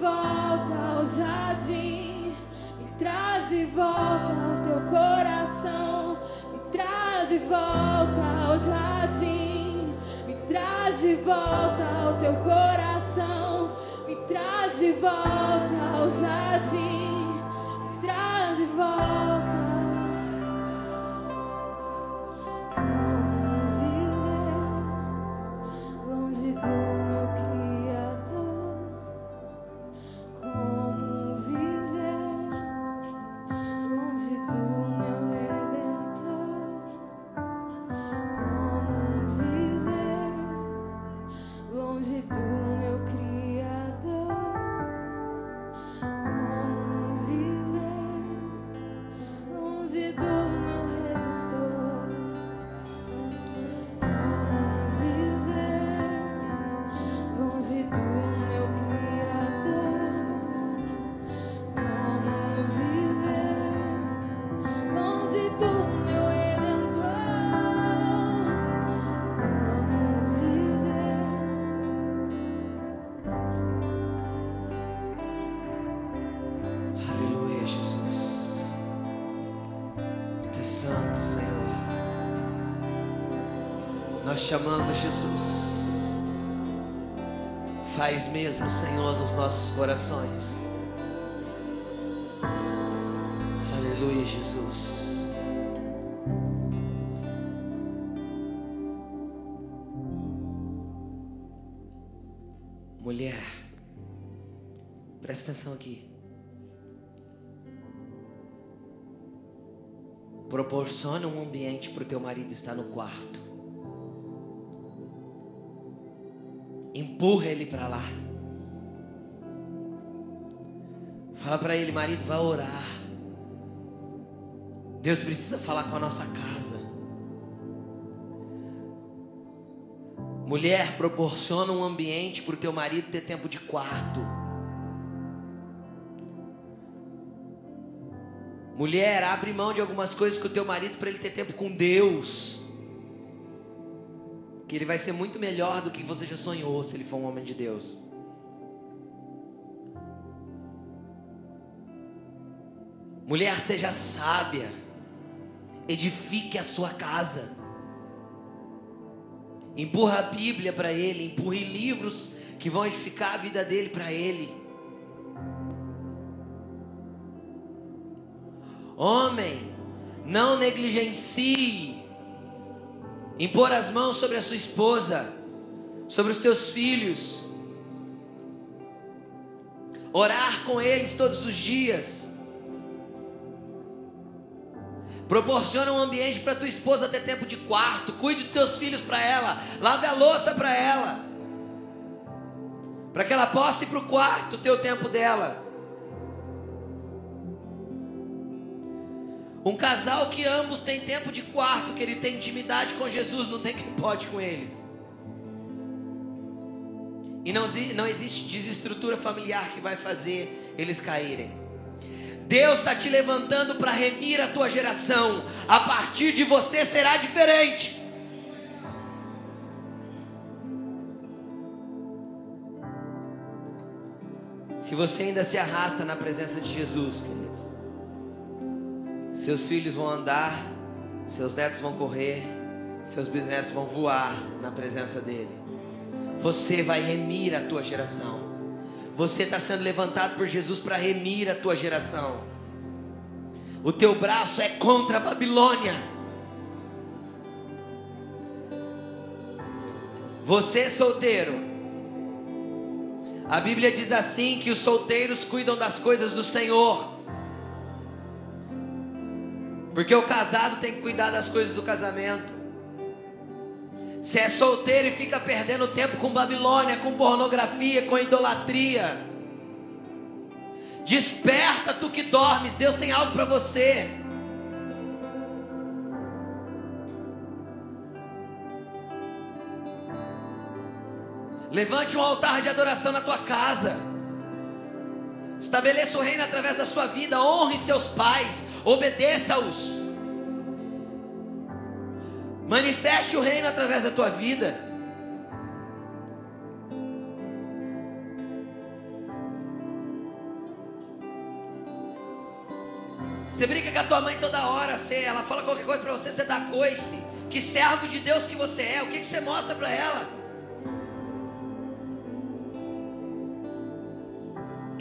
Speaker 3: Volta ao jardim, me traz de volta ao teu coração, me traz de volta ao jardim, me traz de volta ao teu coração traz de volta ao jardim, traz de volta.
Speaker 1: Nós chamamos Jesus. Faz mesmo, Senhor, nos nossos corações. Aleluia, Jesus. Mulher, presta atenção aqui. Proporciona um ambiente para o teu marido estar no quarto. Empurra ele para lá. Fala para ele, marido, vai orar. Deus precisa falar com a nossa casa. Mulher, proporciona um ambiente para o teu marido ter tempo de quarto. Mulher, abre mão de algumas coisas com o teu marido para ele ter tempo com Deus que ele vai ser muito melhor do que você já sonhou se ele for um homem de Deus. Mulher, seja sábia, edifique a sua casa, empurra a Bíblia para ele, empurre livros que vão edificar a vida dele para ele. Homem, não negligencie impor as mãos sobre a sua esposa, sobre os teus filhos, orar com eles todos os dias. Proporciona um ambiente para tua esposa ter tempo de quarto, cuide dos teus filhos para ela, lave a louça para ela, para que ela possa ir para o quarto, ter o tempo dela. Um casal que ambos têm tempo de quarto, que ele tem intimidade com Jesus, não tem quem pode com eles. E não, não existe desestrutura familiar que vai fazer eles caírem. Deus está te levantando para remir a tua geração. A partir de você será diferente. Se você ainda se arrasta na presença de Jesus, queridos seus filhos vão andar, seus netos vão correr, seus bisnetos vão voar na presença dele. Você vai remir a tua geração. Você está sendo levantado por Jesus para remir a tua geração. O teu braço é contra a Babilônia. Você solteiro. A Bíblia diz assim que os solteiros cuidam das coisas do Senhor. Porque o casado tem que cuidar das coisas do casamento. Se é solteiro e fica perdendo tempo com Babilônia, com pornografia, com idolatria. Desperta tu que dormes, Deus tem algo para você. Levante um altar de adoração na tua casa. Estabeleça o reino através da sua vida. Honre seus pais obedeça-os. Manifeste o reino através da tua vida. Você briga com a tua mãe toda hora, você, ela fala qualquer coisa para você, você dá coice. Que servo de Deus que você é, o que, que você mostra para ela?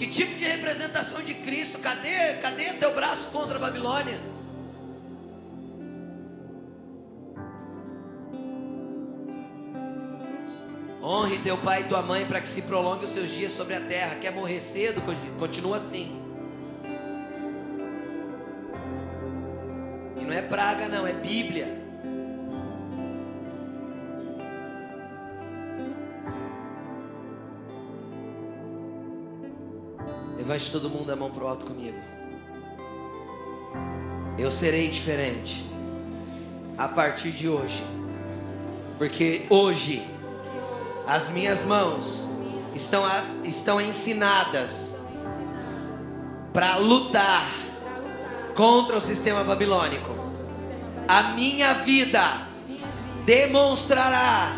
Speaker 1: Que tipo de representação de Cristo? Cadê, cadê teu braço contra a Babilônia? Honre teu pai e tua mãe para que se prolongue os seus dias sobre a terra. Quer morrer cedo? Continua assim. E não é praga, não, é Bíblia. Levante todo mundo a mão pro alto comigo. Eu serei diferente a partir de hoje. Porque hoje as minhas mãos estão, a, estão ensinadas para lutar contra o sistema babilônico. A minha vida demonstrará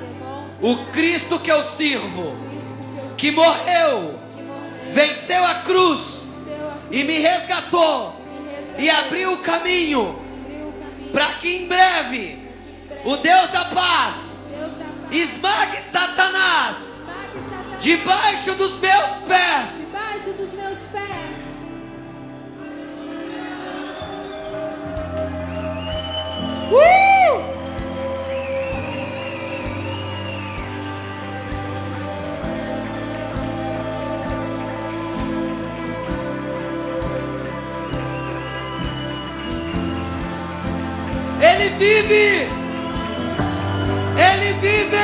Speaker 1: o Cristo que eu sirvo, que morreu, venceu a cruz e me resgatou e abriu o caminho para que em breve o Deus da paz esmague Satanás debaixo dos meus pés.
Speaker 2: Debaixo dos meus pés.
Speaker 1: Uh! Vive! Ele vive!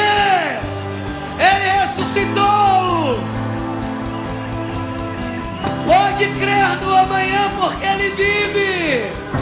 Speaker 1: Ele ressuscitou! Pode crer no amanhã, porque Ele vive!